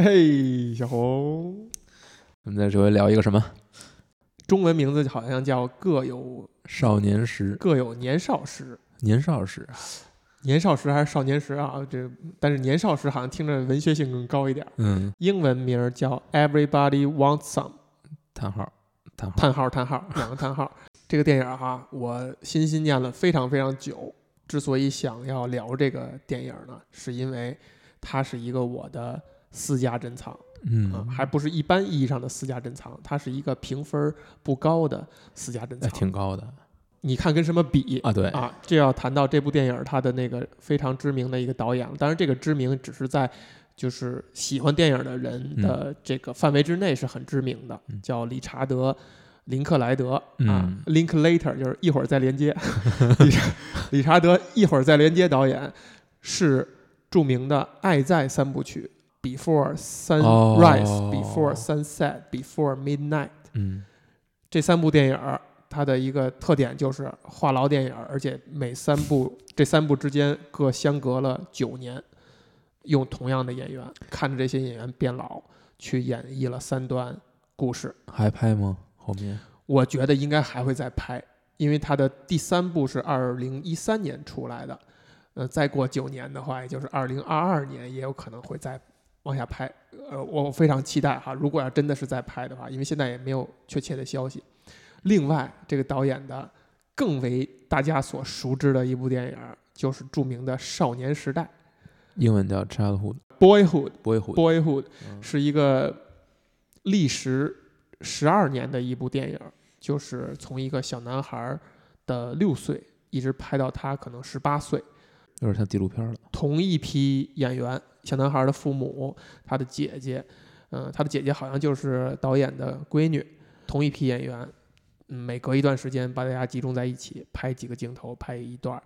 嘿，小红，我们在这回聊一个什么？中文名字好像叫各有少年时，各有年少时，年少时啊，年少时还是少年时啊？这但是年少时好像听着文学性更高一点。嗯，英文名儿叫 Everybody Wants Some，叹号，叹号，叹号叹号两个叹号。这个电影哈，我心心念了非常非常久。之所以想要聊这个电影呢，是因为它是一个我的私家珍藏。嗯啊，，还不是一般意义上的私家珍藏，它是一个评分不高的私家珍哎，藏。挺高的你看跟什么比啊，对，啊？这要谈到这部电影，它的那个非常知名的一个导演，当然这个知名只是在就是喜欢电影的人的这个范围之内是很知名的，嗯叫理查德。林克莱德啊嗯，Linklater 就是一会儿再连接。理查理查德一会儿再连接导演是著名的《爱在三部曲》：Before Sunrise、哦 Before Sunset、Before Midnight。嗯这三部电影儿，它的一个特点就是话痨电影儿，而且每三部这三部之间各相隔了九年，用同样的演员，看着这些演员变老，去演绎了三段故事。还拍吗？后面我觉得应该还会再拍，因为它的第三部是二零一三年出来的，呃，再过九年的话，也就是二零二二年，也有可能会再往下拍。呃，我非常期待哈，如果要真的是在拍的话，因为现在也没有确切的消息。另外，这个导演的更为大家所熟知的一部电影，就是著名的《少年时代英文叫 Childhood》（Boyhood）。Boyhood，Boyhood 嗯是一个历时十二年的一部电影，就是从一个小男孩的六岁一直拍到他可能十八岁，有点像纪录片了。同一批演员，小男孩的父母，他的姐姐，嗯、他的姐姐好像就是导演的闺女，同一批演员，嗯，每隔一段时间把大家集中在一起拍几个镜头，拍一段，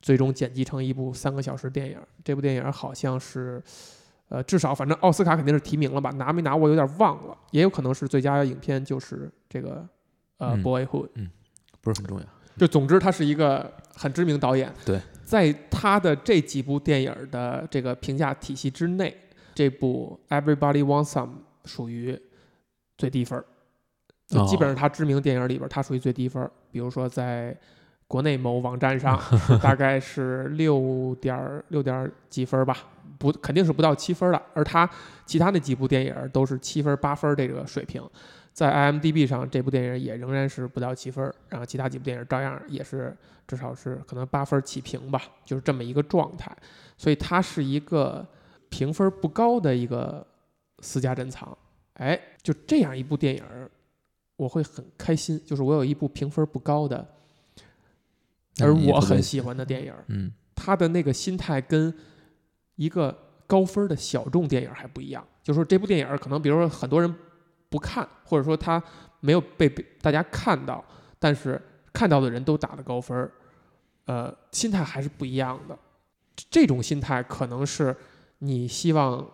最终剪辑成一部三个小时电影。这部电影好像是，呃，至少反正奥斯卡肯定是提名了吧，拿没拿我有点忘了，也有可能是最佳影片就是这个，呃，Boyhood。嗯不是很重要。就总之，他是一个很知名导演。对，在他的这几部电影的这个评价体系之内，这部《Everybody Wants Some》属于最低分儿，就基本上他知名电影里边儿，他属于最低分儿。比如说在国内某网站上，大概是六点儿六点儿几分儿吧，不肯定是不到七分儿的。而他其他那几部电影都是七分儿八分儿这个水平。在 IMDB 上，这部电影也仍然是不到七分儿，然后其他几部电影照样也是至少是可能八分儿起评吧，就是这么一个状态。所以它是一个评分不高的一个私家珍藏。哎，就这样一部电影，我会很开心。就是我有一部评分不高的，而我很喜欢的电影，嗯他的那个心态跟一个高分的小众电影还不一样。就是说这部电影可能，比如说很多人不看，或者说他没有被大家看到，但是看到的人都打了高分儿，呃，心态还是不一样的。这种心态可能是你希望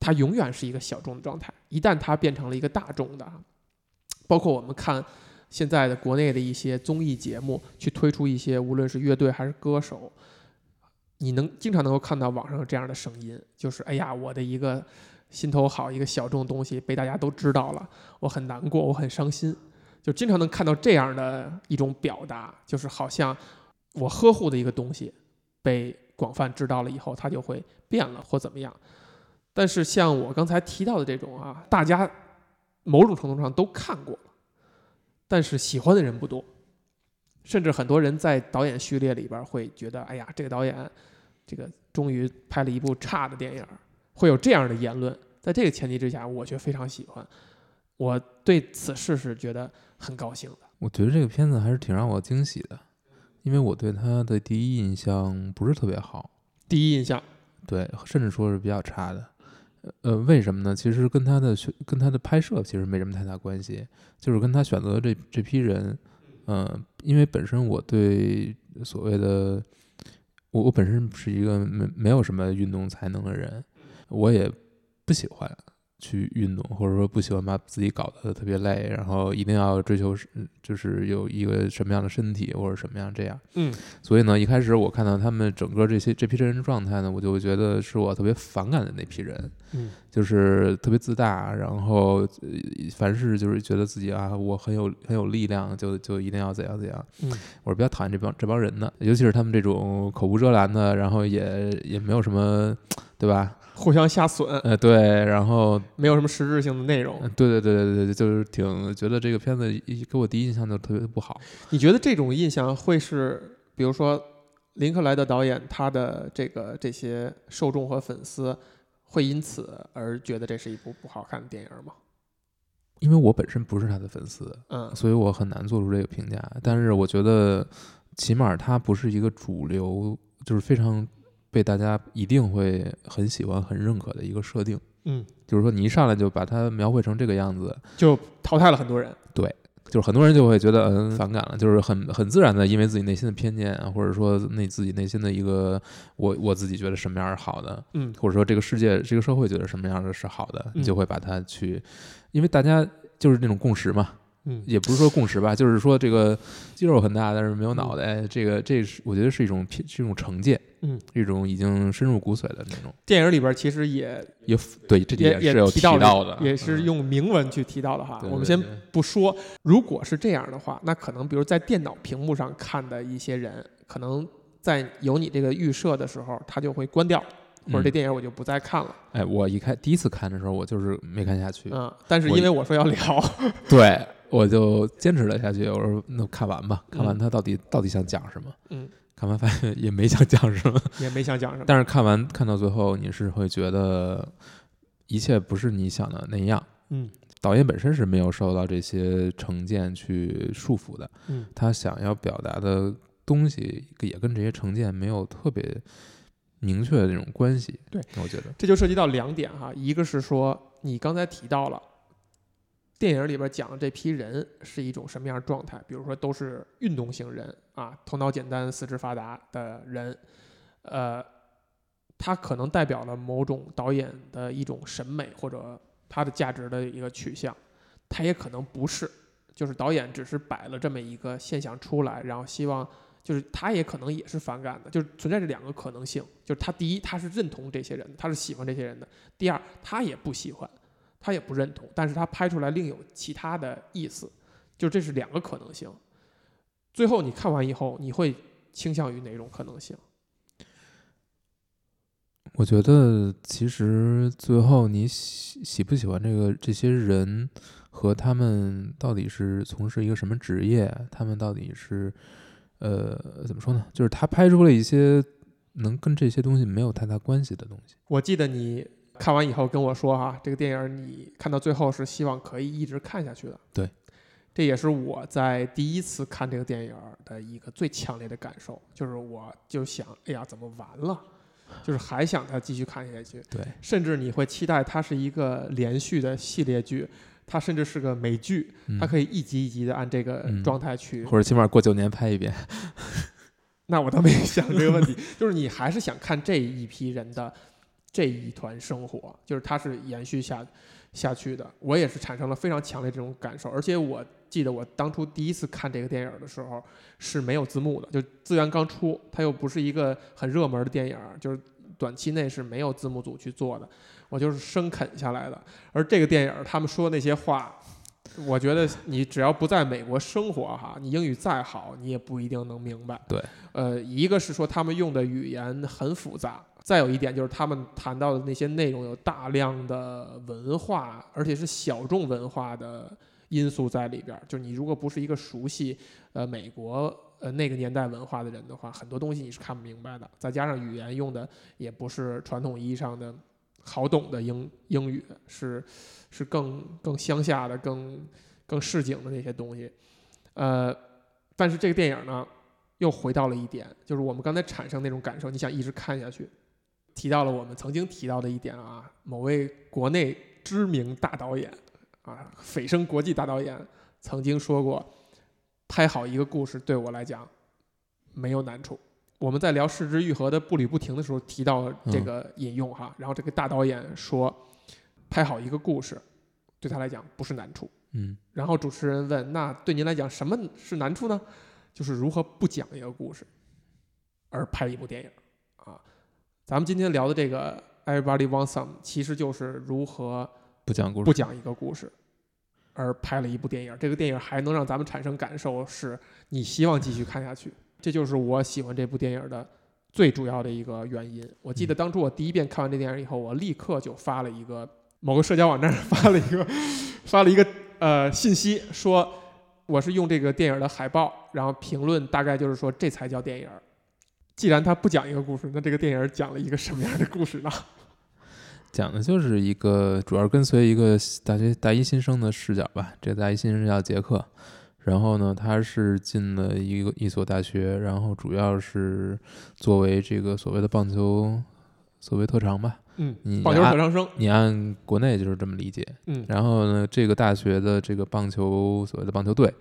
它永远是一个小众的状态，一旦它变成了一个大众的，包括我们看现在的国内的一些综艺节目，去推出一些无论是乐队还是歌手，你能经常能够看到网上这样的声音，就是哎呀，我的一个心头好一个小众东西被大家都知道了，我很难过，我很伤心，就经常能看到这样的一种表达，就是好像我呵护的一个东西被广泛知道了以后，它就会变了或怎么样。但是像我刚才提到的这种啊，大家某种程度上都看过，但是喜欢的人不多，甚至很多人在导演序列里边会觉得，哎呀，这个导演这个终于拍了一部差的电影，会有这样的言论。在这个前提之下，我却非常喜欢，我对此事是觉得很高兴的。我觉得这个片子还是挺让我惊喜的，因为我对他的第一印象不是特别好，第一印象，对，甚至说是比较差的。呃，为什么呢？其实跟他的选跟他的拍摄其实没什么太大关系，就是跟他选择的这这批人，嗯、因为本身我对所谓的我我本身是一个没没有什么运动才能的人，我也不喜欢去运动，或者说不喜欢把自己搞得特别累，然后一定要追求是就是有一个什么样的身体或者什么样这样。嗯所以呢，一开始我看到他们整个这些这批人状态呢，我就觉得是我特别反感的那批人，嗯就是特别自大，然后呃凡事就是觉得自己啊，我很有很有力量，就就一定要怎样怎样。嗯我是比较讨厌这帮这帮人的，尤其是他们这种口无遮拦的，然后也也没有什么，对吧？互相瞎损，呃，对，然后没有什么实质性的内容呃。对对对对对对，就是挺觉得这个片子一给我第一印象就特别不好。你觉得这种印象会是，比如说林克莱的导演他的这个这些受众和粉丝会因此而觉得这是一部不好看的电影吗？因为我本身不是他的粉丝，嗯所以我很难做出这个评价。但是我觉得，起码他不是一个主流，就是非常被大家一定会很喜欢、很认可的一个设定。嗯，就是说，你一上来就把它描绘成这个样子，就淘汰了很多人。对就是很多人就会觉得嗯反感了，就是很很自然的，因为自己内心的偏见啊，或者说那自己内心的一个我我自己觉得什么样是好的，嗯或者说这个世界这个社会觉得什么样的是好的，嗯你就会把它去，因为大家就是那种共识嘛，嗯也不是说共识吧，就是说这个肌肉很大，但是没有脑袋，这个这是我觉得是一种偏是一种成见，嗯，一种已经深入骨髓的那种，电影里边其实也也对这也是有提到到的，也是嗯用明文去提到的哈。对我们先不说，如果是这样的话，那可能比如在电脑屏幕上看的一些人，可能在有你这个预设的时候，他就会关掉，或者这嗯电影我就不再看了。哎，我一开第一次看的时候，我就是没看下去，嗯，但是因为我说要聊，对，我就坚持了下去。我说那看完吧，看完嗯他到底、到底想讲什么。嗯，看完发现也没想讲什么，也没想讲什么。但是看完看到最后，你是会觉得一切不是你想的那样。嗯导演本身是没有受到这些成见去束缚的，嗯他想要表达的东西也跟这些成见没有特别明确的那种关系。对，我觉得，这就涉及到两点哈，一个是说你刚才提到了。电影里边讲的这批人是一种什么样的状态？比如说，都是运动型人啊，头脑简单、四肢发达的人，呃，他可能代表了某种导演的一种审美或者他的价值的一个取向，他也可能不是，就是导演只是摆了这么一个现象出来，然后希望就是他也可能也是反感的，就是存在这两个可能性，就是他第一他是认同这些人的，他是喜欢这些人的；第二他也不喜欢，他也不认同，但是他拍出来另有其他的意思，就这是两个可能性。最后你看完以后，你会倾向于哪种可能性？我觉得其实最后你喜喜不喜欢这个这些人和他们到底是从事一个什么职业，他们到底是呃怎么说呢？就是他拍出了一些能跟这些东西没有太大关系的东西。我记得你看完以后跟我说哈，这个电影你看到最后是希望可以一直看下去的。对，这也是我在第一次看这个电影的一个最强烈的感受，就是我就想，哎呀，怎么完了？就是还想再继续看下去，对，甚至你会期待它是一个连续的系列剧，它甚至是个美剧，嗯它可以一集一集的按这个嗯状态去或者起码过九年拍一遍。那我倒没想这个问题，就是你还是想看这一批人的这一团生活，就是它是延续下下去的。我也是产生了非常强烈这种感受，而且我记得我当初第一次看这个电影的时候是没有字幕的，就资源刚出，它又不是一个很热门的电影，就是短期内是没有字幕组去做的，我就是生啃下来的。而这个电影他们说那些话。我觉得你只要不在美国生活哈，你英语再好，你也不一定能明白。对，呃，一个是说他们用的语言很复杂，再有一点就是他们谈到的那些内容有大量的文化，而且是小众文化的因素在里边儿。就你如果不是一个熟悉呃美国呃那个年代文化的人的话，很多东西你是看不明白的。再加上语言用的也不是传统意义上的好懂的英英语，是是更更乡下的、更更市井的那些东西。呃，但是这个电影呢，又回到了一点，就是我们刚才产生那种感受，你想一直看下去。提到了我们曾经提到的一点啊，某位国内知名大导演啊，蜚声国际大导演曾经说过，拍好一个故事对我来讲没有难处。我们在聊《失之愈合》的步履不停的时候提到这个引用哈，然后这个大导演说，拍好一个故事，对他来讲不是难处。嗯然后主持人问：“那对您来讲什么是难处呢？”就是如何不讲一个故事，而拍一部电影啊。咱们今天聊的这个《Everybody Wants Some》，其实就是如何不讲故事，不讲一个故事，而拍了一部电影。这个电影还能让咱们产生感受，是你希望继续看下去。这就是我喜欢这部电影的最主要的一个原因。我记得当初我第一遍看完这电影以后，我立刻就发了一个某个社交网站上发了一个发了一个呃信息，说我是用这个电影的海报，然后评论大概就是说这才叫电影。既然他不讲一个故事，那这个电影讲了一个什么样的故事呢？讲的就是一个主要跟随一个大学大一新生的视角吧。这个大一新生叫杰克，然后呢，他是进了一个一所大学，然后主要是作为这个所谓的棒球所谓特长吧。嗯你，棒球按特长生。你按国内就是这么理解。嗯然后呢，这个大学的这个棒球所谓的棒球队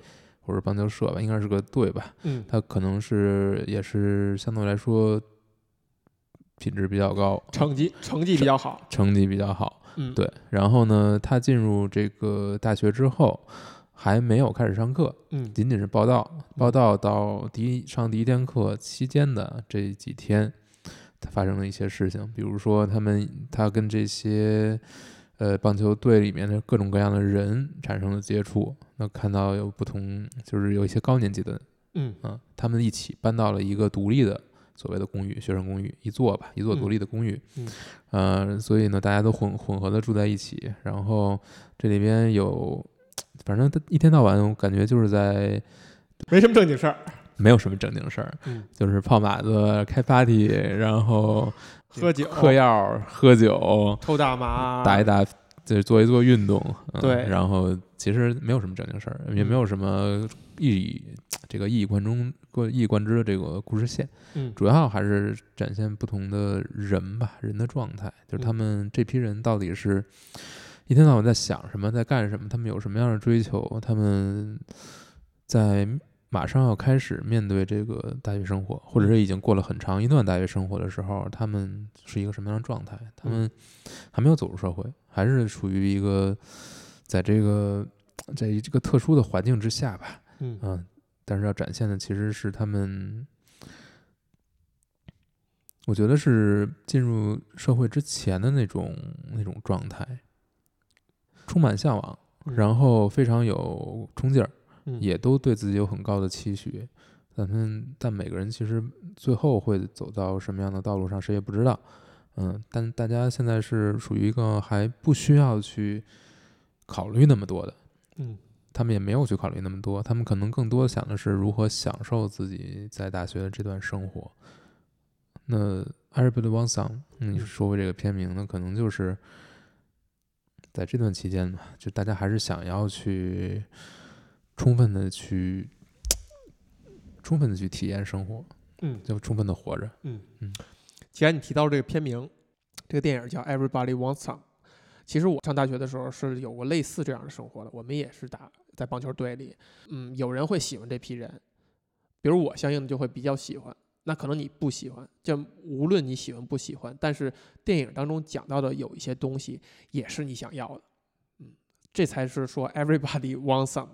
或者棒球社吧，应该是个队吧，嗯它可能是也是相对来说品质比较高，成绩成绩比较好。成绩比较好。嗯，对，然后呢，他进入这个大学之后，还没有开始上课，嗯仅仅是报道，报道到第一上第一天课期间的这几天，他发生了一些事情，比如说他们他跟这些呃棒球队里面的各种各样的人产生了接触，那看到有不同，就是有一些高年级的，嗯嗯，他们一起搬到了一个独立的所谓的公寓，学生公寓一座吧，一座独立的公寓，嗯呃，所以呢，大家都混混合的住在一起，然后这里边有，反正一天到晚我感觉就是在没什么正经事儿。没有什么正经事儿，嗯，就是泡马子、开 party，然后喝酒、嗑药、喝酒、抽大麻、打一打，就是做一做运动，嗯、对。然后其实没有什么正经事儿，也没有什么一以这个一以贯中、过一以贯之的这个故事线，嗯。主要还是展现不同的人吧，人的状态，就是他嗯们这批人到底是一天到晚在想什么，在干什么，他们有什么样的追求，他们在马上要开始面对这个大学生活，或者是已经过了很长一段大学生活的时候，他们是一个什么样的状态？他们还没有走入社会，还是处于一个在这个在这个特殊的环境之下吧，嗯。嗯，但是要展现的其实是他们，我觉得是进入社会之前的那种那种状态，充满向往，然后非常有冲劲儿，嗯也都对自己有很高的期许。咱们但每个人其实最后会走到什么样的道路上，谁也不知道。嗯，但大家现在是属于一个还不需要去考虑那么多的，嗯他们也没有去考虑那么多，他们可能更多想的是如何享受自己在大学的这段生活。那《Everybody Wants Some》，你说回这个片名呢，可能就是在这段期间嘛，就大家还是想要去充分的去充分的去体验生活，嗯就充分的活着。嗯嗯。既然你提到这个片名，这个电影叫《Everybody Wants Some》。其实我上大学的时候是有过类似这样的生活的，我们也是打在棒球队里，嗯，有人会喜欢这批人，比如我相应的就会比较喜欢，那可能你不喜欢，就无论你喜欢不喜欢，但是电影当中讲到的有一些东西也是你想要的，嗯，这才是说 Everybody Wants Some。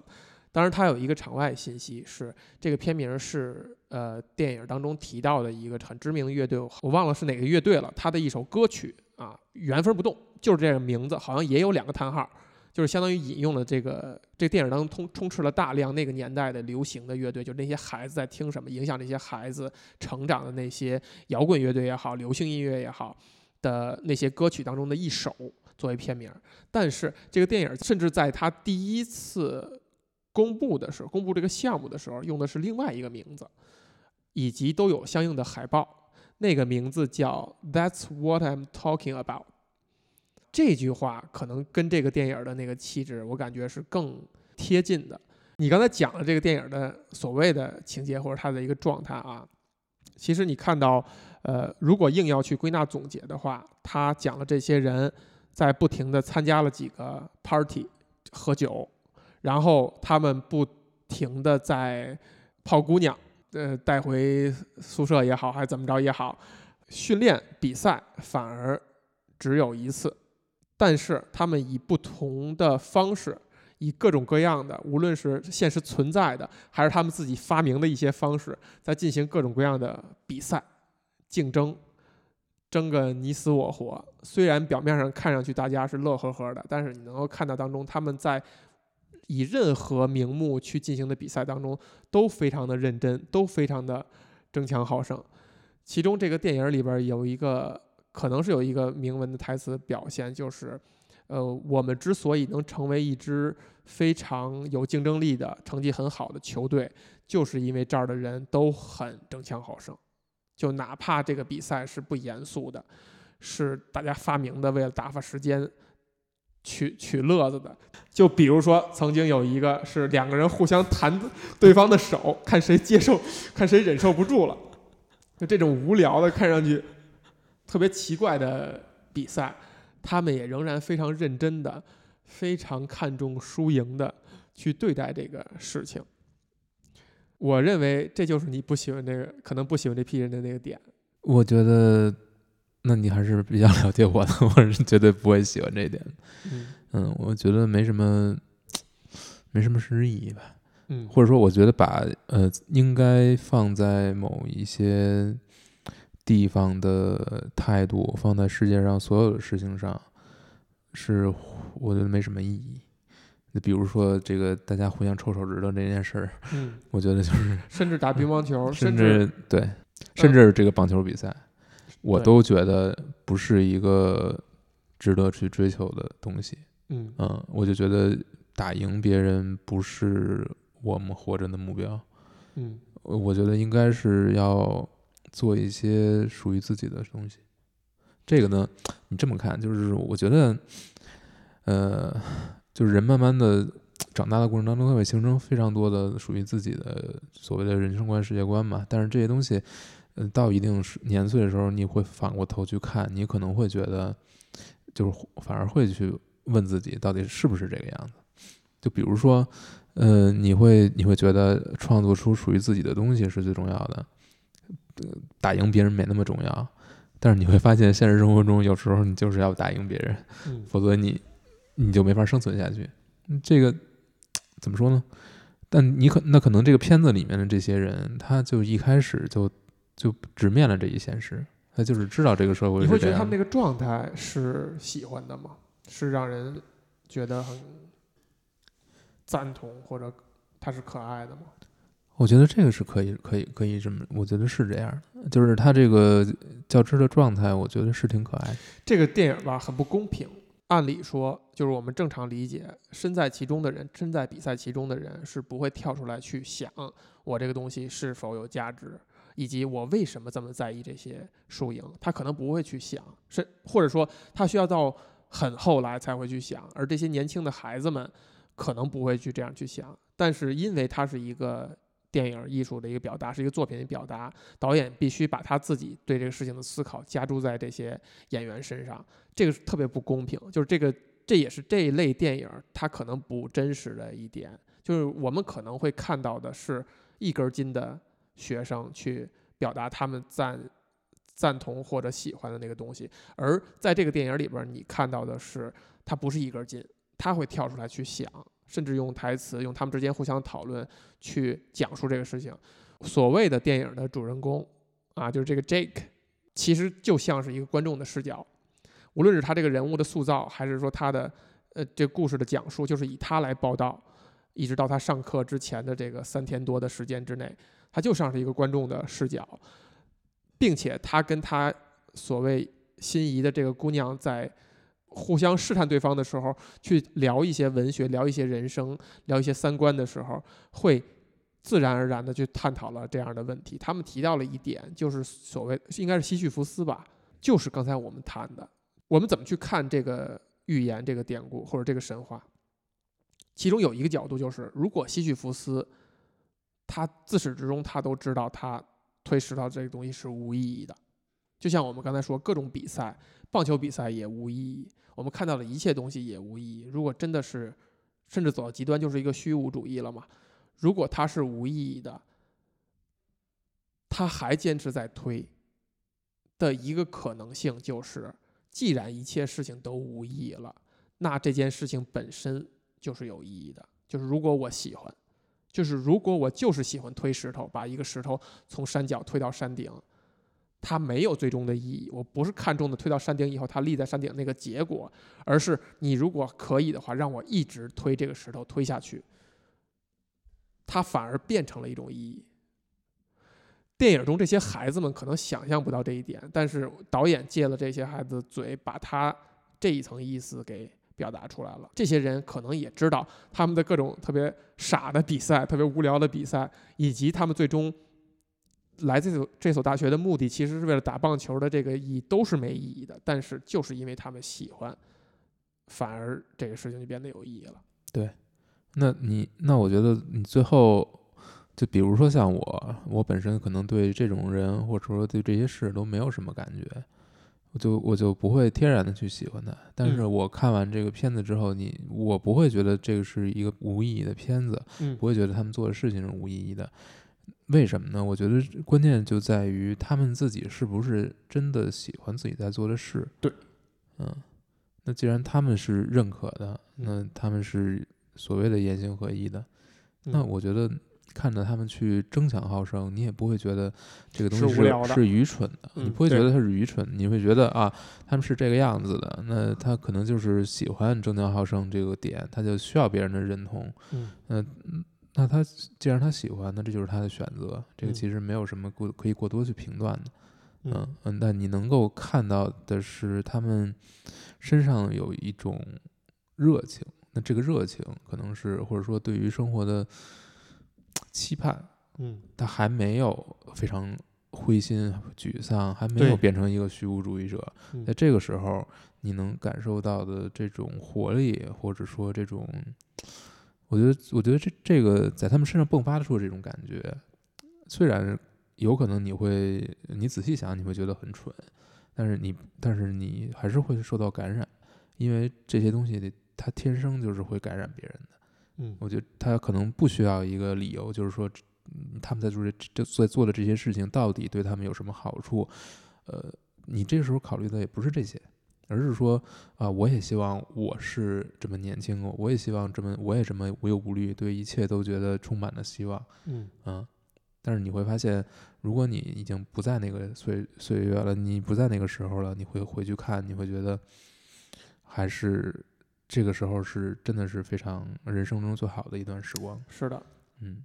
当然，它有一个场外信息是这个片名是呃电影当中提到的一个很知名的乐队，我忘了是哪个乐队了，它的一首歌曲啊原封不动就是这个名字，好像也有两个叹号，就是相当于引用了这个这电影当中充充斥了大量那个年代的流行的乐队，就那些孩子在听什么，影响那些孩子成长的那些摇滚乐队也好，流行音乐也好的那些歌曲当中的一首作为片名。但是这个电影甚至在它第一次公布的时候，公布这个项目的时候，用的是另外一个名字，以及都有相应的海报。那个名字叫 "That's what I'm talking about"。这句话可能跟这个电影的那个气质，我感觉是更贴近的。你刚才讲了这个电影的所谓的情节或者它的一个状态啊，其实你看到，呃，如果硬要去归纳总结的话，他讲了这些人在不停的参加了几个 party 喝酒，然后他们不停的在泡姑娘，呃，带回宿舍也好，还是怎么着也好，训练比赛反而只有一次。但是他们以不同的方式，以各种各样的，无论是现实存在的，还是他们自己发明的一些方式，在进行各种各样的比赛、竞争，争个你死我活。虽然表面上看上去大家是乐呵呵的，但是你能够看到当中他们在以任何名目去进行的比赛当中都非常的认真，都非常的争强好胜。其中这个电影里边有一个。可能是有一个铭文的台词表现，就是，呃，我们之所以能成为一支非常有竞争力的、成绩很好的球队，就是因为这儿的人都很争强好胜，就哪怕这个比赛是不严肃的，是大家发明的，为了打发时间、取取乐子的。就比如说，曾经有一个是两个人互相弹对方的手，看谁接受，看谁忍受不住了，就这种无聊的，看上去。特别奇怪的比赛，他们也仍然非常认真的、非常看重输赢的去对待这个事情。我认为这就是你不喜欢这个，可能不喜欢这批人的那个点。我觉得，那你还是比较了解我的，我是绝对不会喜欢这一点。嗯，我觉得没什么，没什么实质意义吧。嗯，或者说，我觉得把呃，应该放在某一些。地方的态度放在世界上所有的事情上，是我觉得没什么意义。那比如说这个大家互相抽手指头这件事儿，嗯，我觉得就是甚至打乒乓球，甚至对，甚至这个棒球比赛，我都觉得不是一个值得去追求的东西。嗯嗯，我就觉得打赢别人不是我们活着的目标。嗯，我觉得应该是要。做一些属于自己的东西，这个呢，你这么看，就是我觉得，呃，就是人慢慢的长大的过程当中，他会形成非常多的属于自己的所谓的人生观、世界观嘛。但是这些东西，呃，到一定年岁的时候，你会反过头去看，你可能会觉得，就是反而会去问自己，到底是不是这个样子？就比如说，呃，你会你会觉得创作出属于自己的东西是最重要的。打赢别人没那么重要，但是你会发现现实生活中有时候你就是要打赢别人，否则你你就没法生存下去。这个怎么说呢？但你可那可能这个片子里面的这些人，他就一开始就就直面了这一现实，他就是知道这个社会。你会觉得他们那个状态是喜欢的吗？是让人觉得很赞同，或者他是可爱的吗？我觉得这个是可以，可以，可以这么，我觉得是这样的，就是他这个较真的状态，我觉得是挺可爱。这个电影吧，很不公平。按理说，就是我们正常理解，身在其中的人，身在比赛其中的人，是不会跳出来去想我这个东西是否有价值，以及我为什么这么在意这些输赢。他可能不会去想，是或者说他需要到很后来才会去想。而这些年轻的孩子们可能不会去这样去想，但是因为他是一个。电影艺术的一个表达是一个作品的表达，导演必须把他自己对这个事情的思考加注在这些演员身上，这个是特别不公平。就是这个，这也是这一类电影它可能不真实的一点，就是我们可能会看到的是一根筋的学生去表达他们赞赞同或者喜欢的那个东西，而在这个电影里边，你看到的是他不是一根筋，他会跳出来去想。甚至用台词，用他们之间互相讨论去讲述这个事情。所谓的电影的主人公啊，就是这个 Jake，其实就像是一个观众的视角。无论是他这个人物的塑造，还是说他的呃这故事的讲述，就是以他来报道，一直到他上课之前的这个三天多的时间之内，他就像是一个观众的视角，并且他跟他所谓心仪的这个姑娘在。互相试探对方的时候，去聊一些文学、聊一些人生、聊一些三观的时候，会自然而然的去探讨了这样的问题。他们提到了一点，就是所谓应该是西绪福斯吧，就是刚才我们谈的，我们怎么去看这个寓言、这个典故或者这个神话？其中有一个角度就是，如果西绪福斯他自始至终他都知道他推石头这个东西是无意义的，就像我们刚才说各种比赛，棒球比赛也无意义。我们看到的一切东西也无意义。如果真的是，甚至走到极端，就是一个虚无主义了嘛？如果它是无意义的，他还坚持在推的一个可能性，就是既然一切事情都无意义了，那这件事情本身就是有意义的。就是如果我喜欢，就是如果我就是喜欢推石头，把一个石头从山脚推到山顶，它没有最终的意义。我不是看中的推到山顶以后它立在山顶那个结果，而是你如果可以的话，让我一直推这个石头推下去，它反而变成了一种意义。电影中这些孩子们可能想象不到这一点，但是导演借了这些孩子嘴，把他这一层意思给表达出来了。这些人可能也知道他们的各种特别傻的比赛、特别无聊的比赛，以及他们最终来这所这所大学的目的，其实是为了打棒球的这个意义都是没意义的。但是就是因为他们喜欢，反而这个事情就变得有意义了。对那你那我觉得你最后。就比如说像我，我本身可能对这种人或者说对这些事都没有什么感觉，我就我就不会天然的去喜欢他。但是我看完这个片子之后，你我不会觉得这个是一个无意义的片子，不会觉得他们做的事情是无意义的。为什么呢？我觉得关键就在于他们自己是不是真的喜欢自己在做的事。对，嗯，那既然他们是认可的，那他们是所谓的言行合一的，那我觉得。看着他们去争强好胜，你也不会觉得这个东西是是愚蠢的，你不会觉得他是愚蠢，你会觉得啊，他们是这个样子的，那他可能就是喜欢争强好胜这个点，他就需要别人的认同。嗯，那他既然他喜欢，那这就是他的选择，这个其实没有什么过可以过多去评断的。嗯嗯，但你能够看到的是他们身上有一种热情，那这个热情可能是或者说对于生活的。期盼，嗯，他还没有非常灰心沮丧，还没有变成一个虚无主义者。在这个时候，你能感受到的这种活力，或者说这种，我觉得，我觉得这这个在他们身上迸发出这种感觉，虽然有可能你会，你仔细想，你会觉得很蠢，但是你，但是你还是会受到感染，因为这些东西，它天生就是会感染别人的。嗯，我觉得他可能不需要一个理由，就是说，他们在做这这在做的这些事情到底对他们有什么好处？呃，你这时候考虑的也不是这些，而是说啊，我也希望我是这么年轻，我也希望这么我也这么无忧无虑，对一切都觉得充满了希望。嗯嗯，但是你会发现，如果你已经不在那个岁岁月了，你不在那个时候了，你会回去看，你会觉得还是。这个时候是真的是非常人生中最好的一段时光。是的，嗯，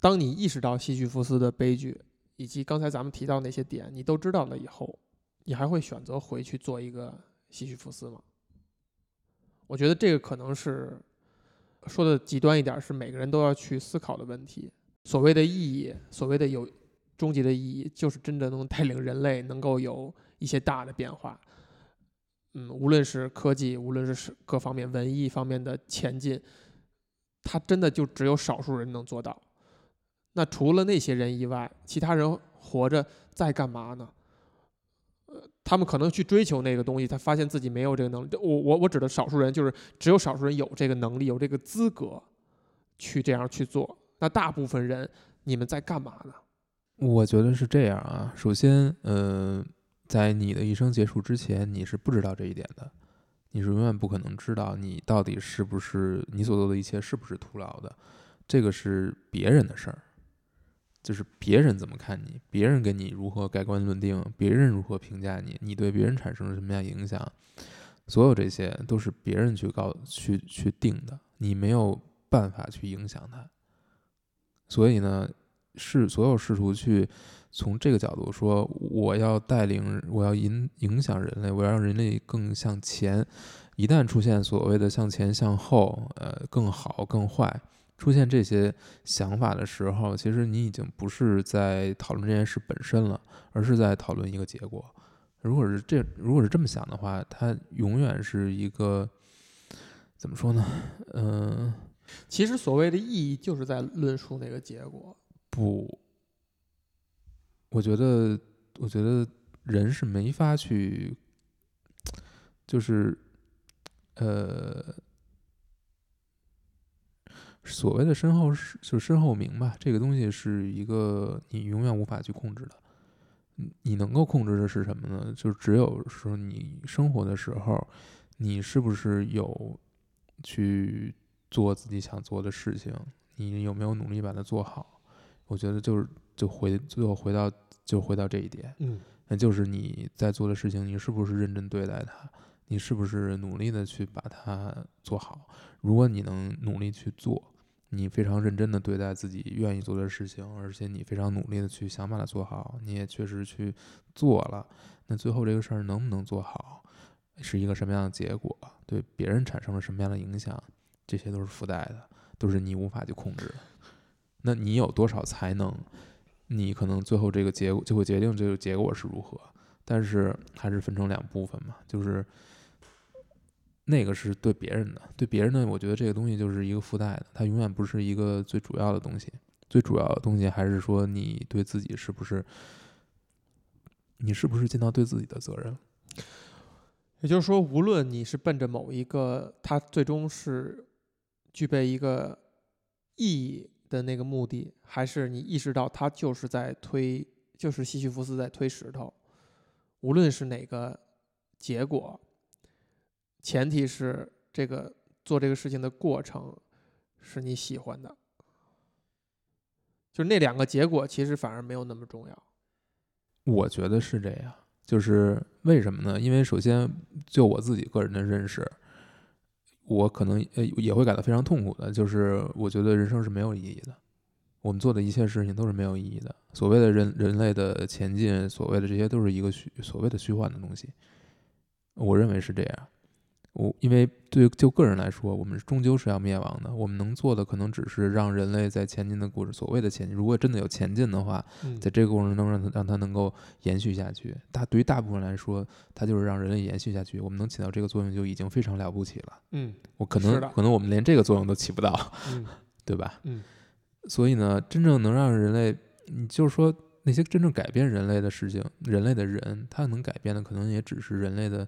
当你意识到西西弗斯的悲剧，以及刚才咱们提到那些点，你都知道了以后，你还会选择回去做一个西西弗斯吗？我觉得这个可能是说的极端一点，是每个人都要去思考的问题。所谓的意义，所谓的有终极的意义，就是真的能带领人类能够有一些大的变化。嗯，无论是科技，无论是各方面文艺方面的前进，他真的就只有少数人能做到。那除了那些人以外，其他人活着在干嘛呢？呃，他们可能去追求那个东西，他发现自己没有这个能力。我我我指的少数人，就是只有少数人有这个能力，有这个资格去这样去做。那大部分人，你们在干嘛呢？我觉得是这样啊。首先，嗯。在你的一生结束之前，你是不知道这一点的，你是永远不可能知道你到底是不是你所做的一切是不是徒劳的，这个是别人的事儿，就是别人怎么看你，别人给你如何盖棺论定，别人如何评价你，你对别人产生了什么样影响，所有这些都是别人去告去去定的，你没有办法去影响他，所以呢，是所有试图去。从这个角度说，我要带领，我要影影响人类，我要让人类更向前。一旦出现所谓的向前、向后，呃，更好、更坏，出现这些想法的时候，其实你已经不是在讨论这件事本身了，而是在讨论一个结果。如果是这，如果是这么想的话，它永远是一个怎么说呢？嗯，其实所谓的意义就是在论述那个结果。不。我觉得，我觉得人是没法去，就是，呃，所谓的身后是就身后名吧，这个东西是一个你永远无法去控制的。你能够控制的是什么呢？就只有说你生活的时候，你是不是有去做自己想做的事情？你有没有努力把它做好？我觉得就是就回最后回到就回到这一点，嗯那就是你在做的事情，你是不是认真对待它？你是不是努力的去把它做好？如果你能努力去做，你非常认真的对待自己愿意做的事情，而且你非常努力的去想把它做好，你也确实去做了，那最后这个事儿能不能做好，是一个什么样的结果，对别人产生了什么样的影响，这些都是附带的，都是你无法去控制的。那你有多少才能？你可能最后这个结果就会决定这个结果是如何，但是还是分成两部分嘛，就是那个是对别人的，对别人的，我觉得这个东西就是一个附带的，它永远不是一个最主要的东西。最主要的东西还是说你对自己是不是，你是不是尽到对自己的责任？也就是说，无论你是奔着某一个，它最终是具备一个意义的那个目的，还是你意识到他就是在推，就是西西弗斯在推石头，无论是哪个结果，前提是这个做这个事情的过程是你喜欢的，就那两个结果其实反而没有那么重要。我觉得是这样，就是为什么呢？因为首先就我自己个人的认识，我可能呃也会感到非常痛苦的，就是我觉得人生是没有意义的，我们做的一切事情都是没有意义的。所谓的人人类的前进，所谓的这些都是一个虚所谓的虚幻的东西，我认为是这样。我因为对就个人来说，我们终究是要灭亡的。我们能做的可能只是让人类在前进的过程，所谓的前进，如果真的有前进的话，嗯在这个过程中让它让它能够延续下去。大对于大部分来说，它就是让人类延续下去。我们能起到这个作用就已经非常了不起了。嗯我可能可能我们连这个作用都起不到，嗯对吧？嗯 所以呢，真正能让人类，你就是说那些真正改变人类的事情，人类的人，他能改变的可能也只是人类的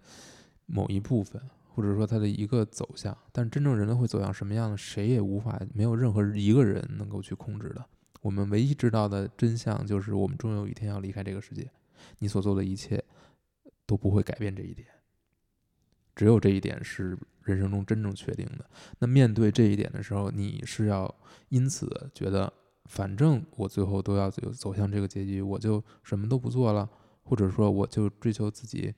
某一部分，或者说他的一个走向。但真正人类会走向什么样的，谁也无法，没有任何一个人能够去控制的。我们唯一知道的真相就是，我们终有一天要离开这个世界。你所做的一切都不会改变这一点，只有这一点是人生中真正确定的。那面对这一点的时候，你是要因此觉得，反正我最后都要走走向这个结局，我就什么都不做了，或者说我就追求自己，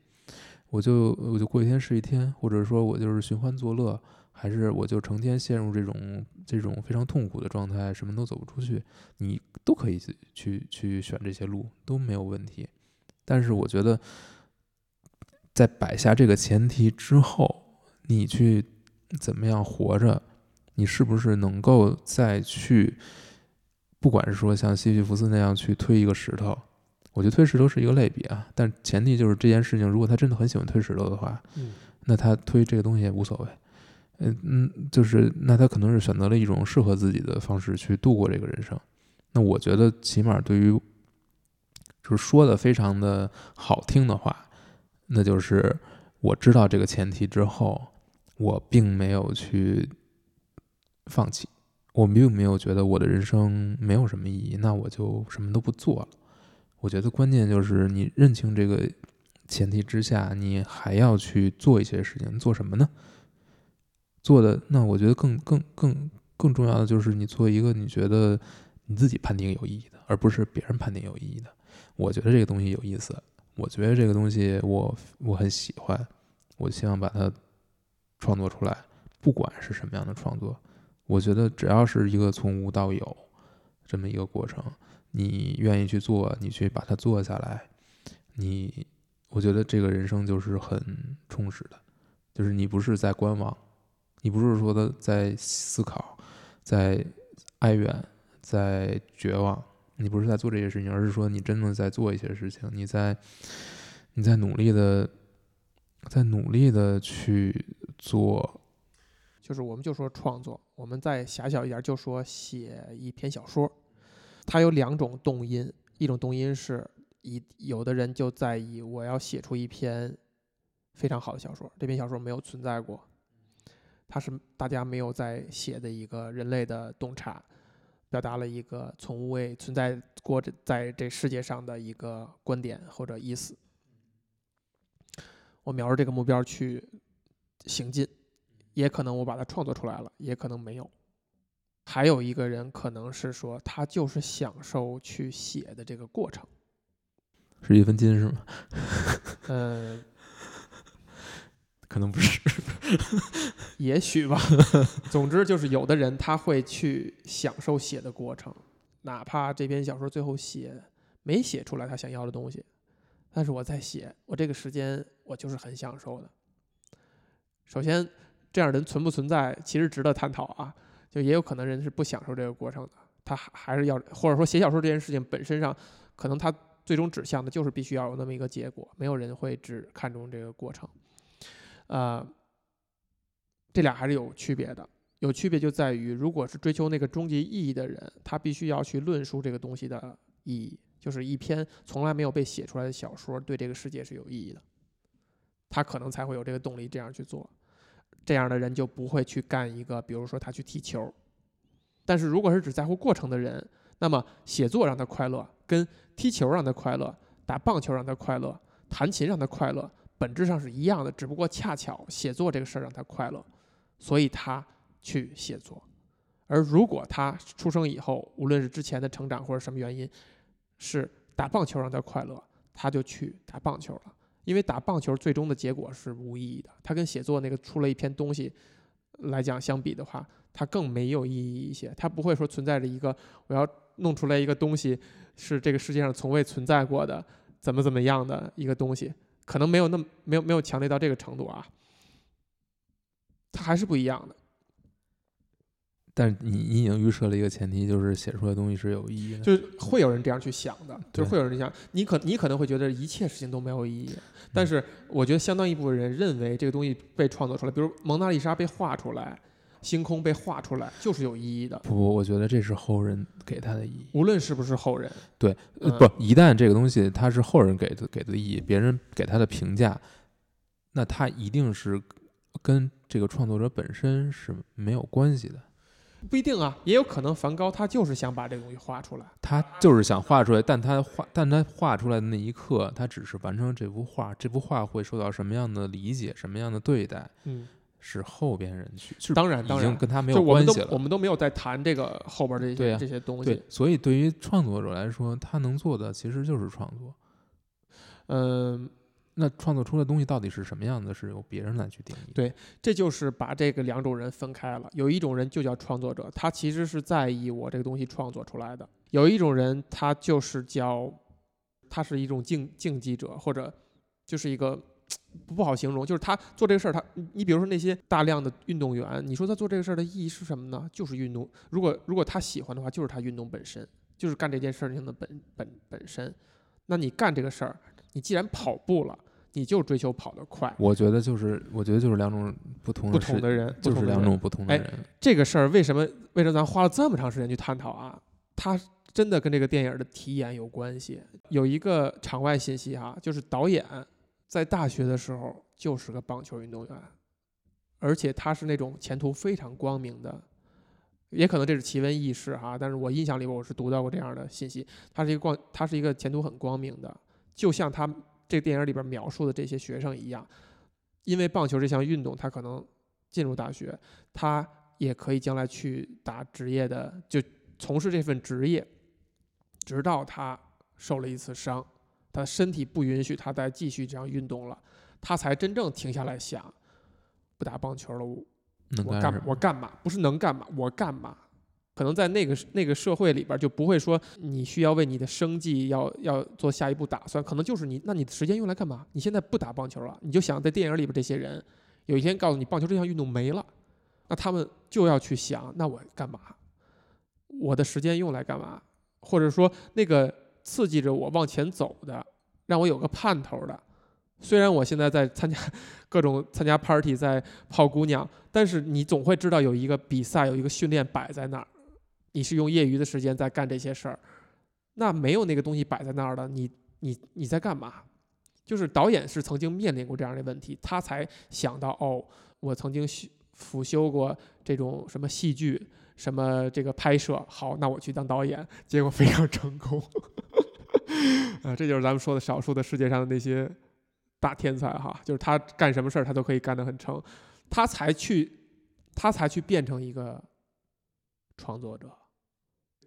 我就我就过一天是一天，或者说我就是寻欢作乐，还是我就成天陷入这种这种非常痛苦的状态，什么都走不出去，你都可以去去选这些路，都没有问题。但是我觉得，在摆下这个前提之后，你去怎么样活着，你是不是能够再去，不管是说像西西弗斯那样去推一个石头，我觉得推石头是一个类比啊，但前提就是这件事情，如果他真的很喜欢推石头的话，嗯那他推这个东西也无所谓。嗯嗯，就是那他可能是选择了一种适合自己的方式去度过这个人生。那我觉得起码对于，就是说的非常的好听的话，那就是我知道这个前提之后，我并没有去放弃，我并没有觉得我的人生没有什么意义，那我就什么都不做了。我觉得关键就是你认清这个前提之下，你还要去做一些事情，做什么呢？做的那我觉得更更更更重要的就是你做一个你觉得你自己判定有意义的，而不是别人判定有意义的。我觉得这个东西有意思，我觉得这个东西我我很喜欢，我希望把它创作出来，不管是什么样的创作，我觉得只要是一个从无到有这么一个过程，你愿意去做，你去把它做下来，你我觉得这个人生就是很充实的，就是你不是在观望，你不是说的在思考，在哀怨，在绝望，你不是在做这些事情，而是说你真的在做一些事情，你在你在努力的，在努力的去做，就是我们就说创作，我们再狭小一点，就说写一篇小说，它有两种动因，一种动因是以有的人就在意我要写出一篇非常好的小说，这篇小说没有存在过，它是大家没有在写的一个人类的洞察，表达了一个从未存在过这在这世界上的一个观点或者意思。我瞄着这个目标去行进，也可能我把它创作出来了，也可能没有。还有一个人可能是说，他就是享受去写的这个过程。是一分金是吗？嗯，可能不是。也许吧。总之就是，有的人他会去享受写的过程，哪怕这篇小说最后写没写出来他想要的东西，但是我在写，我这个时间我就是很享受的。首先，这样人存不存在，其实值得探讨啊。就也有可能人是不享受这个过程的，他还还是要，或者说写小说这件事情本身上，可能他最终指向的就是必须要有那么一个结果，没有人会只看重这个过程，呃，这俩还是有区别的，有区别就在于，如果是追求那个终极意义的人，他必须要去论述这个东西的意义，就是一篇从来没有被写出来的小说对这个世界是有意义的，他可能才会有这个动力这样去做。这样的人就不会去干一个，比如说他去踢球。但是如果是只在乎过程的人，那么写作让他快乐，跟踢球让他快乐，打棒球让他快乐，弹琴让他快乐，本质上是一样的。只不过恰巧写作这个事儿让他快乐，所以他去写作。而如果他出生以后，无论是之前的成长或者什么原因，是打棒球让他快乐，他就去打棒球了。因为打棒球最终的结果是无意义的，它跟写作那个出了一篇东西来讲相比的话，它更没有意义一些。它不会说存在着一个我要弄出来一个东西是这个世界上从未存在过的怎么怎么样的一个东西，可能没有那么没有没有强烈到这个程度啊，它还是不一样的。但是你你已经预设了一个前提，就是写出来的东西是有意义的，就是会有人这样去想的，就是会有人想，你可你可能会觉得一切事情都没有意义，但是我觉得相当一部分人认为这个东西被创作出来，比如蒙娜丽莎被画出来，星空被画出来就是有意义的。不不，我觉得这是后人给他的意义，无论是不是后人，对，不，一旦这个东西它是后人给的给的意义，别人给他的评价，那他一定是跟这个创作者本身是没有关系的。不一定啊，也有可能梵高他就是想把这个东西画出来，他就是想画出来，但他画，但他画出来的那一刻，他只是完成这幅画，这幅画会受到什么样的理解，什么样的对待，嗯，是后边人去，当然，当然。跟他没有关系了，我们都没有在谈这个后边这些这些东西，所以对于创作者来说，他能做的其实就是创作，嗯。那创作出的东西到底是什么样的，是由别人来去定义。对，这就是把这个两种人分开了。有一种人就叫创作者，他其实是在意我这个东西创作出来的；有一种人，他就是叫，他是一种竞竞技者，或者就是一个不好形容，就是他做这个事儿，他你比如说那些大量的运动员，你说他做这个事儿的意义是什么呢？就是运动。如果如果他喜欢的话，就是他运动本身，就是干这件事情的本本本身。那你干这个事儿。你既然跑步了，你就追求跑得快。我觉得就是，我觉得就是两种不同不同的人，就是两种不同的人。这个事儿为什么？为什么咱花了这么长时间去探讨啊？它真的跟这个电影的题眼有关系。有一个场外信息哈，就是导演在大学的时候就是个棒球运动员，而且他是那种前途非常光明的。也可能这是奇闻异事哈，但是我印象里边我是读到过这样的信息。他是一个光，他是一个前途很光明的。就像他这个电影里边描述的这些学生一样，因为棒球这项运动，他可能进入大学，他也可以将来去打职业的，就从事这份职业，直到他受了一次伤，他身体不允许他再继续这样运动了，他才真正停下来想，不打棒球了，我我干我干嘛？不是能干嘛？我干嘛？可能在那个那个社会里边，就不会说你需要为你的生计要要做下一步打算。可能就是你，那你的时间用来干嘛？你现在不打棒球了，你就想在电影里边这些人，有一天告诉你棒球这项运动没了，那他们就要去想，那我干嘛？我的时间用来干嘛？或者说那个刺激着我往前走的，让我有个盼头的，虽然我现在在参加各种参加 party，在泡姑娘，但是你总会知道有一个比赛，有一个训练摆在那儿。你是用业余的时间在干这些事儿，那没有那个东西摆在那儿的，你你你在干嘛？就是导演是曾经面临过这样的问题，他才想到哦，我曾经辅修过这种什么戏剧、什么这个拍摄，好，那我去当导演，结果非常成功。啊，这就是咱们说的少数的世界上的那些大天才哈，就是他干什么事儿他都可以干得很成，他才去，他才去变成一个创作者。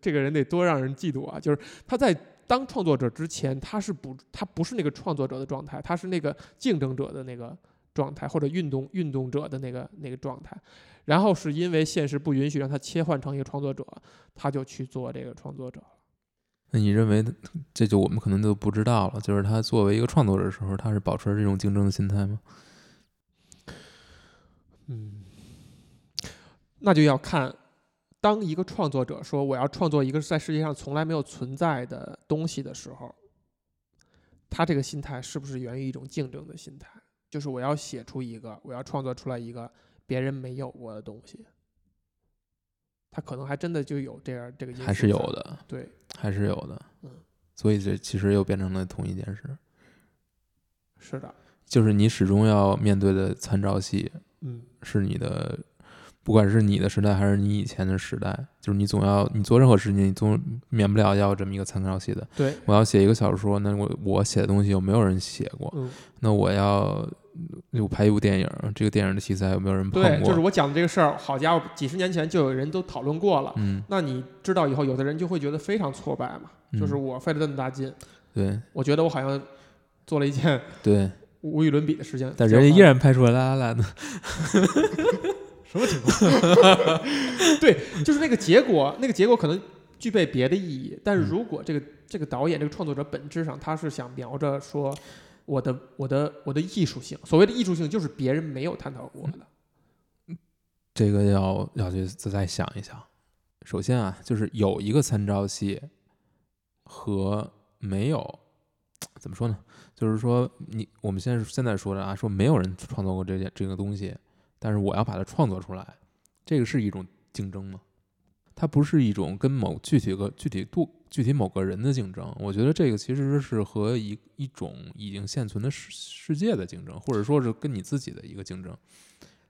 这个人得多让人嫉妒啊！就是他在当创作者之前，他是不，他不是那个创作者的状态，他是那个竞争者的那个状态，或者运动运动者的那个那个状态。然后是因为现实不允许让他切换成一个创作者，他就去做这个创作者。那你认为，这就我们可能都不知道了。就是他作为一个创作者的时候，他是保持这种竞争的心态吗？嗯，那就要看，当一个创作者说我要创作一个在世界上从来没有存在的东西的时候，他这个心态是不是源于一种竞争的心态？就是我要写出一个，我要创作出来一个别人没有过的东西。他可能还真的就有这样这个，还是有的，对，还是有的，嗯，所以这其实又变成了同一件事，是的，就是你始终要面对的参照系，嗯，是你的，不管是你的时代还是你以前的时代，就是你总要你做任何事情，你总免不了要有这么一个参照系的。对，我要写一个小说，那我我写的东西有没有人写过？嗯，那我要。又拍一部电影，这个电影的题材有没有人碰过？对，就是我讲的这个事儿，好家伙，几十年前就有人都讨论过了。嗯，那你知道以后，有的人就会觉得非常挫败嘛，就是我费了这么大劲，对，我觉得我好像做了一件对无与伦比的事情，但人家依然拍出了拉拉烂的，什么情况？对，就是那个结果，那个结果可能具备别的意义，但是如果这个这个导演这个创作者本质上他是想瞄着说。我的我的我的艺术性，所谓的艺术性就是别人没有探讨过的。这个要要去再想一想。首先啊，就是有一个参照系和没有，怎么说呢？就是说你我们现在现在说的啊，说没有人创作过这件这个东西，但是我要把它创作出来，这个是一种竞争吗？它不是一种跟某具体个具体度具体某个人的竞争，我觉得这个其实是和一一种已经现存的世世界的竞争，或者说是跟你自己的一个竞争。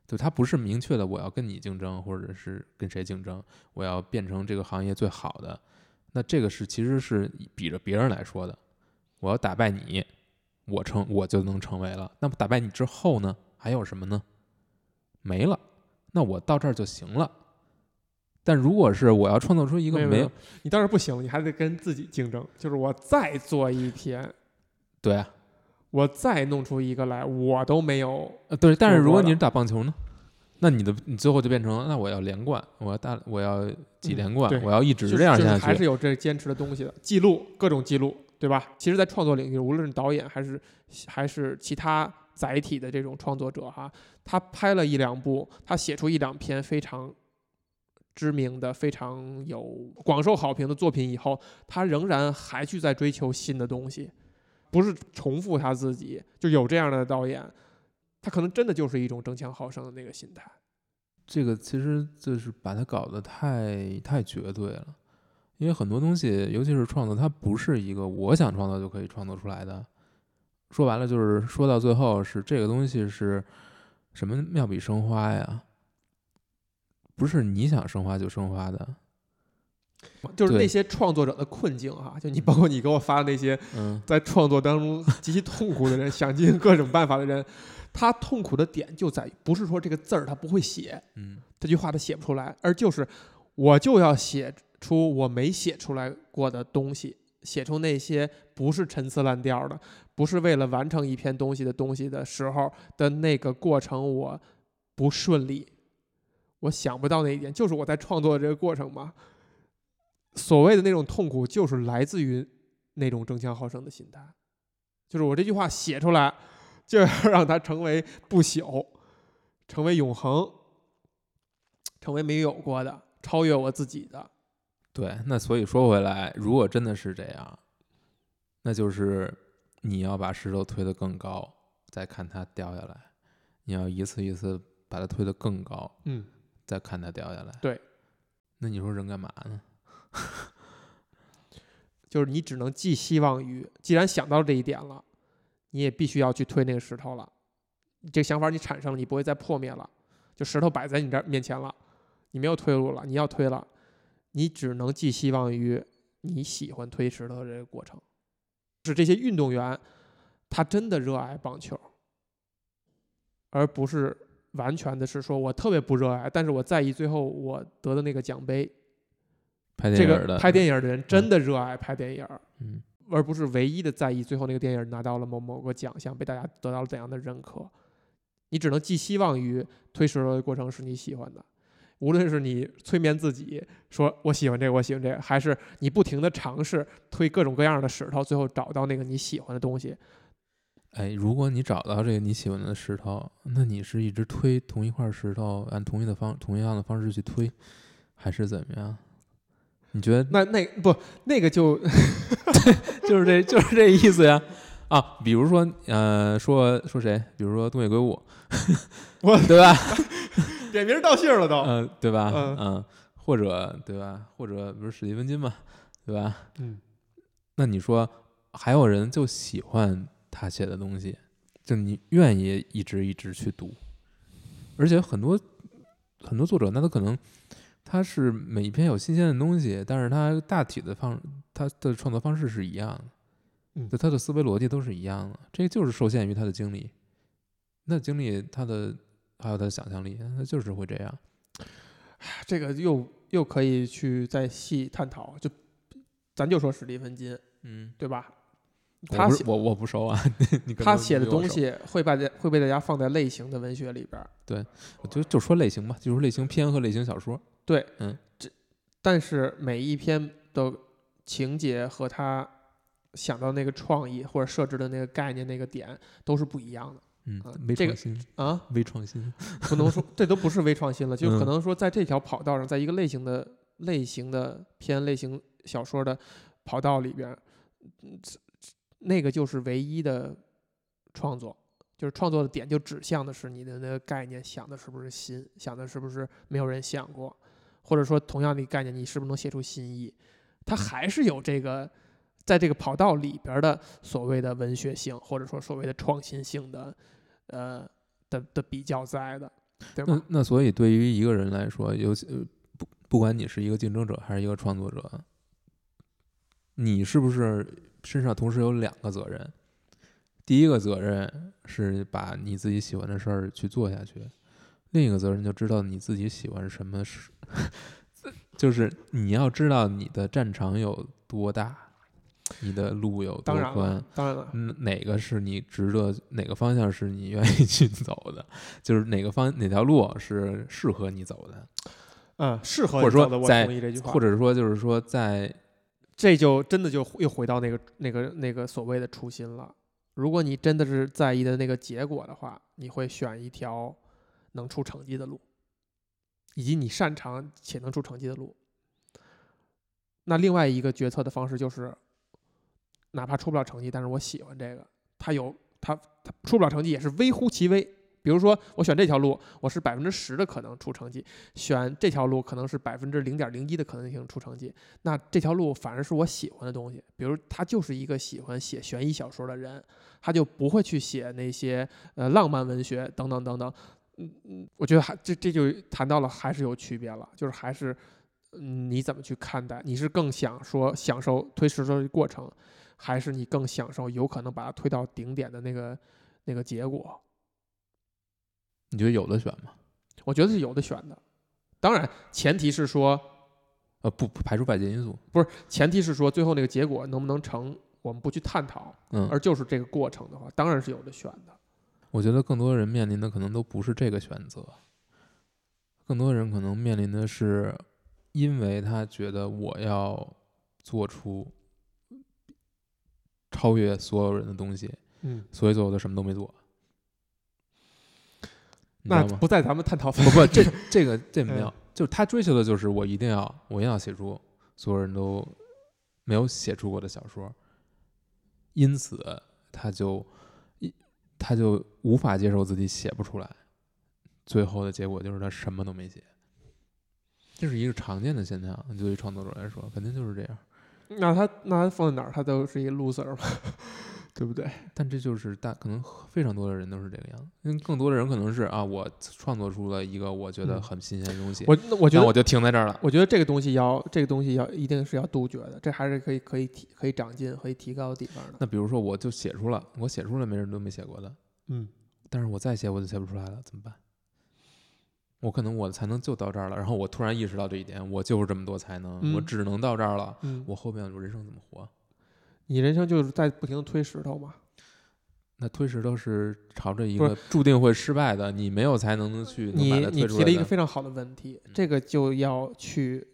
就它不是明确的我要跟你竞争，或者是跟谁竞争，我要变成这个行业最好的。那这个是其实是比着别人来说的，我要打败你，我成我就能成为了。那么打败你之后呢，还有什么呢？没了，那我到这儿就行了。但如果是我要创造出一个没有，你倒是不行，你还得跟自己竞争。就是我再做一篇，对啊，我再弄出一个来，我都没有。呃，对。但是如果你是打棒球呢，那你的你最后就变成那我要连贯，我要大我要几连贯，我要一直这样下去。还是有这坚持的东西的，记录各种记录，对吧？其实，在创作领域，无论是导演还是还是其他载体的这种创作者哈，他拍了一两部，他写出一两篇非常。知名的非常有广受好评的作品以后，他仍然还去在追求新的东西，不是重复他自己。就有这样的导演，他可能真的就是一种争强好胜的那个心态。这个其实就是把它搞得太太绝对了，因为很多东西，尤其是创作，它不是一个我想创造就可以创作出来的。说完了，就是说到最后是这个东西是什么妙笔生花呀？不是你想生花就生花的，就是那些创作者的困境哈。就你包括你给我发的那些，在创作当中极其痛苦的人，想尽各种办法的人，他痛苦的点就在于，不是说这个字儿他不会写，嗯，这句话他写不出来，而就是我就要写出我没写出来过的东西，写出那些不是陈词滥调的，不是为了完成一篇东西的东西的时候的那个过程，我不顺利。我想不到那一点，就是我在创作的这个过程嘛。所谓的那种痛苦，就是来自于那种争强好胜的心态。就是我这句话写出来，就要让它成为不朽，成为永恒，成为没有过的，超越我自己的。对，那所以说回来，如果真的是这样，那就是你要把石头推得更高，再看它掉下来，你要一次一次把它推得更高。嗯。再看它掉下来，对，那你说人干嘛呢？就是你只能寄希望于，既然想到这一点了，你也必须要去推那个石头了。这个想法你产生了，你不会再破灭了。就石头摆在你这儿面前了，你没有退路了，你要推了，你只能寄希望于你喜欢推石头的这个过程。是这些运动员，他真的热爱棒球，而不是完全的是说我特别不热爱，但是我在意最后我得的那个奖杯。这拍电影的个拍电影的人真的热爱拍电影，嗯而不是唯一的在意最后那个电影拿到了某某个奖项，被大家得到了怎样的认可。你只能寄希望于推石头的过程是你喜欢的，无论是你催眠自己说我喜欢这个，我喜欢这个，还是你不停的尝试推各种各样的石头，最后找到那个你喜欢的东西。哎，如果你找到这个你喜欢的石头，那你是一直推同一块石头，按同一的方同样的方式去推，还是怎么样？你觉得那那不那个就 就是这就是这意思呀？啊，比如说呃，说说谁？比如说东野圭吾，我对吧？点名道姓了都。嗯、对吧？嗯嗯，或者对吧？或者不是史蒂芬金嘛，对吧？嗯，那你说还有人就喜欢他写的东西，就你愿意一直一直去读，而且很多很多作者，那他可能他是每一篇有新鲜的东西，但是他大体的方他的创作方式是一样的，嗯就他的思维逻辑都是一样的，这就是受限于他的经历，那经历他的还有他的想象力，他就是会这样。这个又又可以去再细探讨。就咱就说史蒂芬金，嗯，对吧？他我我不熟啊，你他写的东西会把大会被大家放在类型的文学里边儿，我就就说类型吧，就是类型片和类型小说。对，嗯，这但是每一篇的情节和他想到那个创意或者设置的那个概念那个点都是不一样的嗯没，这个微创新，啊，微创新，不能说 这都不是微创新了，就可嗯能说在这条跑道上，在一个类型的类型的偏类型小说的跑道里边，那个就是唯一的创作，就是创作的点就指向的是你的那个概念想的是不是新，想的是不是没有人想过，或者说同样的一个概念你是不是能写出新意，它还是有这个。在这个跑道里边的所谓的文学性，或者说所谓的创新性的，呃的的比较在的，对吧那？那所以对于一个人来说，尤其呃不不管你是一个竞争者还是一个创作者，你是不是身上同时有两个责任？第一个责任是把你自己喜欢的事儿去做下去，另一个责任就知道你自己喜欢什么事，就是你要知道你的战场有多大，你的路有多当然宽，，当然了，嗯，哪个是你值得，哪个方向是你愿意去走的，就是哪个方哪条路是适合你走的，嗯，适合或者你走的我说在同意这句话，或者说就是说在这就真的就又回到那个那个那个所谓的初心了。如果你真的是在意的那个结果的话，你会选一条能出成绩的路，以及你擅长且能出成绩的路。那另外一个决策的方式就是，哪怕出不了成绩，但是我喜欢这个，它有它它出不了成绩也是微乎其微。比如说，我选这条路，我是百分之十的可能出成绩；选这条路可能是百分之零点零一的可能性出成绩。那这条路反而是我喜欢的东西。比如他就是一个喜欢写悬疑小说的人，他就不会去写那些呃浪漫文学等等等等。嗯嗯，我觉得还这这就谈到了还是有区别了，就是还是嗯你怎么去看待？你是更想说享受推石头的过程，还是你更享受有可能把它推到顶点的那个那个结果？你觉得有的选吗？我觉得是有的选的。当然，前提是说呃，不不排除外界因素，不是，前提是说最后那个结果能不能成，我们不去探讨，嗯，而就是这个过程的话，当然是有的选的。我觉得更多人面临的可能都不是这个选择，更多人可能面临的是，因为他觉得我要做出超越所有人的东西，嗯，所以最后他什么都没做。那？不在咱们探讨范不不，这这个这没有嗯，就是他追求的就是我一定要，我一定要写出所有人都没有写出过的小说，因此他就一他就无法接受自己写不出来，最后的结果就是他什么都没写。这是一个常见的现象，对于创作者来说，肯定就是这样。那他那他放在哪儿，他都是一个 loser 嘛。对不对？但这就是大可能非常多的人都是这个样子，因为更多的人可能是啊，我创作出了一个我觉得嗯很新鲜的东西，我那我觉得我就停在这儿了。我觉得这个东西要这个东西要一定是要杜绝的，这还是可以可以提可以长进可以提高的地方的。那比如说我就写出了，我写出了没人都没写过的，嗯，但是我再写我就写不出来了，怎么办？我可能我的才能就到这儿了，然后我突然意识到这一点，我就是这么多才能，我嗯只能到这儿了，嗯，我后面我人生怎么活？你人生就是在不停的推石头嘛。那推石头是朝着一个注定会失败的，你没有才能去能把你它你提了一个。非常好的问题，嗯这个就要去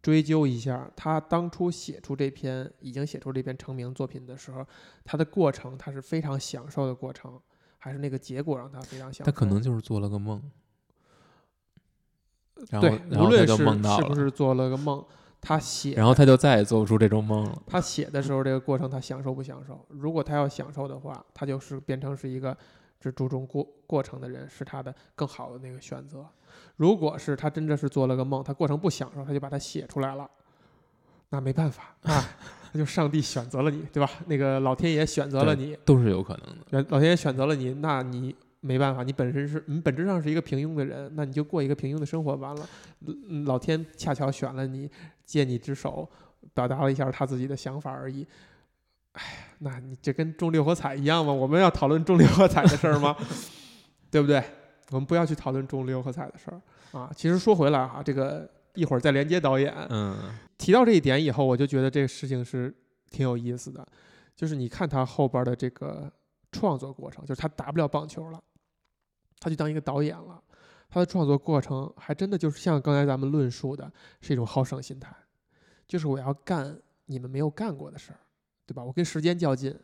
追究一下，他当初写出这篇已经写出这篇成名作品的时候，他的过程他是非常享受的过程，还是那个结果让他非常享受？他可能就是做了个梦，然后对，无论是梦到，是不是做了个梦，他写然后他就再也做不出这种梦了。他写的时候这个过程他享受不享受？如果他要享受的话，他就是变成是一个只注重过过程的人，是他的更好的那个选择。如果是他真的是做了个梦，他过程不享受，他就把它写出来了，那没办法啊，那就上帝选择了你，对吧？那个老天爷选择了你，都是有可能的。老天爷选择了你，那你没办法，你本身是你本质上是一个平庸的人，那你就过一个平庸的生活完了。嗯老天恰巧选了你，借你之手，表达了一下他自己的想法而已。哎，那你这跟中六合彩一样吗？我们要讨论中六合彩的事儿吗？对不对？我们不要去讨论中六合彩的事儿啊。其实说回来哈、这个一会儿再连接导演，嗯，提到这一点以后，我就觉得这个事情是挺有意思的，就是你看他后边的这个创作过程，就是他打不了棒球了，他去当一个导演了，他的创作过程还真的就是像刚才咱们论述的，是一种好胜心态，就是我要干你们没有干过的事儿，对吧？我跟时间较劲，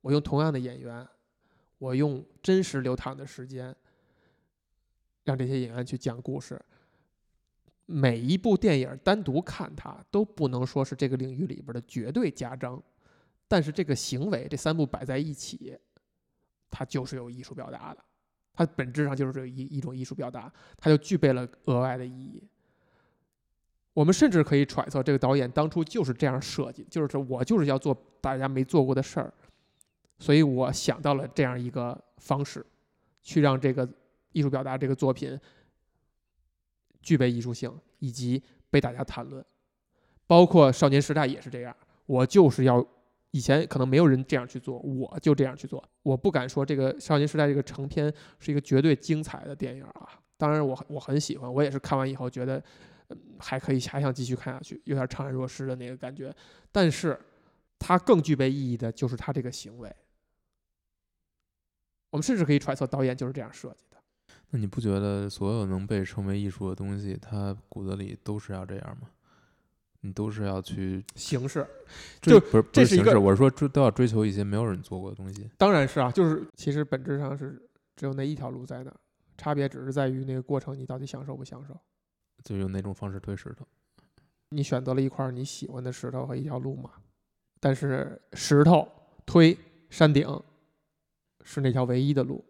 我用同样的演员，我用真实流淌的时间，让这些演员去讲故事。每一部电影单独看它都不能说是这个领域里边的绝对佳章，但是这个行为这三部摆在一起，它就是有艺术表达的，它本质上就是一一种艺术表达，它就具备了额外的意义。我们甚至可以揣测，这个导演当初就是这样设计，就是说我就是要做大家没做过的事儿，所以我想到了这样一个方式，去让这个艺术表达这个作品具备艺术性，以及被大家谈论。包括少年时代也是这样，我就是要以前可能没有人这样去做，我就这样去做。我不敢说这个少年时代这个成片是一个绝对精彩的电影啊，当然我我很喜欢，我也是看完以后觉得。还可以，还想继续看下去，有点怅然若失的那个感觉。但是，它更具备意义的就是他这个行为。我们甚至可以揣测，导演就是这样设计的。那你不觉得所有能被称为艺术的东西，它骨子里都是要这样吗？你都是要去形式，就不是不这是一个我是说追都要追求一些没有人做过的东西。当然是啊，就是其实本质上是只有那一条路在那儿，差别只是在于那个过程你到底享受不享受。就用哪种方式推石头？你选择了一块你喜欢的石头和一条路嘛，但是石头推山顶是那条唯一的路，